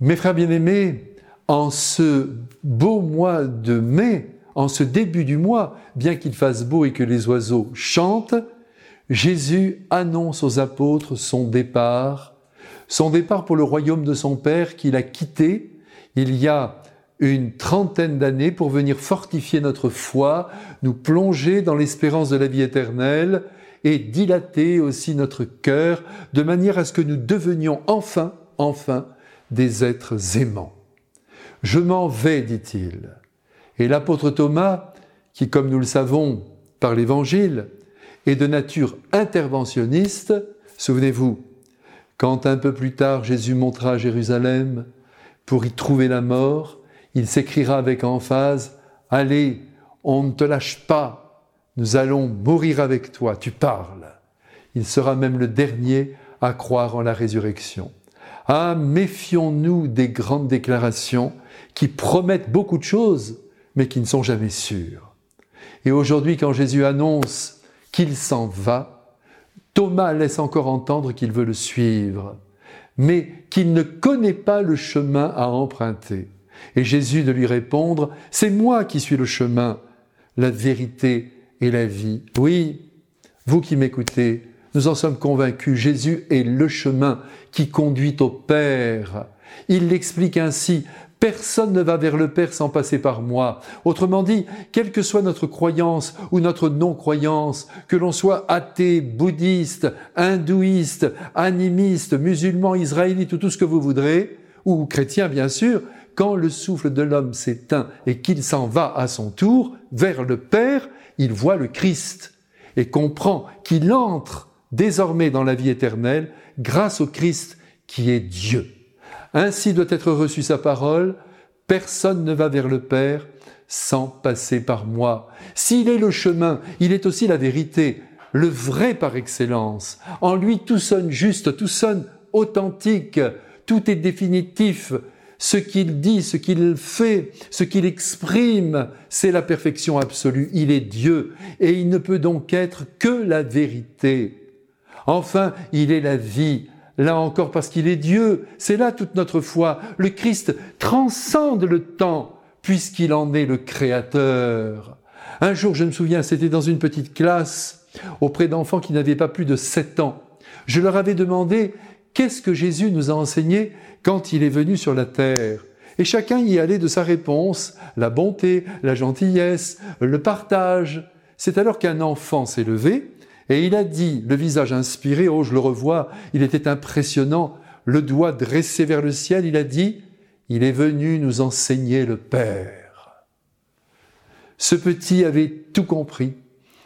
Mes frères bien-aimés, en ce beau mois de mai, en ce début du mois, bien qu'il fasse beau et que les oiseaux chantent, Jésus annonce aux apôtres son départ, son départ pour le royaume de son Père qu'il a quitté il y a une trentaine d'années pour venir fortifier notre foi, nous plonger dans l'espérance de la vie éternelle et dilater aussi notre cœur de manière à ce que nous devenions enfin, enfin, des êtres aimants. Je m'en vais, dit-il. Et l'apôtre Thomas, qui, comme nous le savons par l'Évangile, est de nature interventionniste, souvenez-vous, quand un peu plus tard Jésus montera à Jérusalem pour y trouver la mort, il s'écrira avec emphase, Allez, on ne te lâche pas, nous allons mourir avec toi, tu parles. Il sera même le dernier à croire en la résurrection. Ah, méfions-nous des grandes déclarations qui promettent beaucoup de choses, mais qui ne sont jamais sûres. Et aujourd'hui, quand Jésus annonce qu'il s'en va, Thomas laisse encore entendre qu'il veut le suivre, mais qu'il ne connaît pas le chemin à emprunter. Et Jésus de lui répondre, c'est moi qui suis le chemin, la vérité et la vie. Oui, vous qui m'écoutez, nous en sommes convaincus, Jésus est le chemin qui conduit au Père. Il l'explique ainsi, Personne ne va vers le Père sans passer par moi. Autrement dit, quelle que soit notre croyance ou notre non-croyance, que l'on soit athée, bouddhiste, hindouiste, animiste, musulman, israélite ou tout ce que vous voudrez, ou chrétien bien sûr, quand le souffle de l'homme s'éteint et qu'il s'en va à son tour vers le Père, il voit le Christ et comprend qu'il entre désormais dans la vie éternelle grâce au Christ qui est Dieu. Ainsi doit être reçue sa parole, personne ne va vers le Père sans passer par moi. S'il est le chemin, il est aussi la vérité, le vrai par excellence. En lui tout sonne juste, tout sonne authentique, tout est définitif. Ce qu'il dit, ce qu'il fait, ce qu'il exprime, c'est la perfection absolue. Il est Dieu et il ne peut donc être que la vérité. Enfin, il est la vie, Là encore parce qu'il est Dieu, c'est là toute notre foi. Le Christ transcende le temps puisqu'il en est le Créateur. Un jour, je me souviens, c'était dans une petite classe auprès d'enfants qui n'avaient pas plus de sept ans. Je leur avais demandé qu'est-ce que Jésus nous a enseigné quand il est venu sur la terre? Et chacun y allait de sa réponse, la bonté, la gentillesse, le partage. C'est alors qu'un enfant s'est levé et il a dit, le visage inspiré, oh je le revois, il était impressionnant, le doigt dressé vers le ciel, il a dit, il est venu nous enseigner le Père. Ce petit avait tout compris.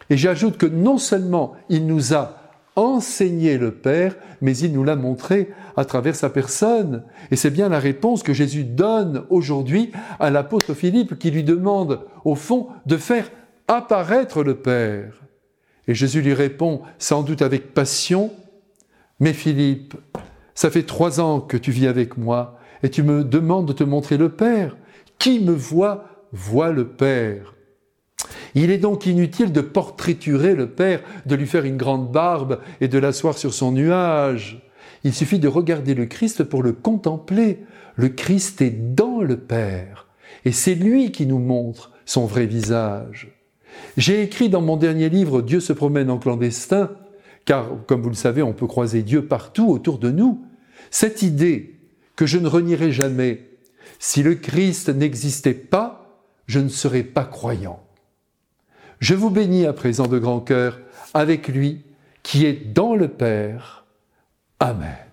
Et j'ajoute que non seulement il nous a enseigné le Père, mais il nous l'a montré à travers sa personne. Et c'est bien la réponse que Jésus donne aujourd'hui à l'apôtre Philippe qui lui demande, au fond, de faire apparaître le Père. Et Jésus lui répond, sans doute avec passion, Mais Philippe, ça fait trois ans que tu vis avec moi, et tu me demandes de te montrer le Père. Qui me voit, voit le Père. Il est donc inutile de portraiturer le Père, de lui faire une grande barbe et de l'asseoir sur son nuage. Il suffit de regarder le Christ pour le contempler. Le Christ est dans le Père, et c'est lui qui nous montre son vrai visage. J'ai écrit dans mon dernier livre Dieu se promène en clandestin, car comme vous le savez, on peut croiser Dieu partout autour de nous. Cette idée que je ne renierai jamais, si le Christ n'existait pas, je ne serais pas croyant. Je vous bénis à présent de grand cœur avec lui qui est dans le Père. Amen.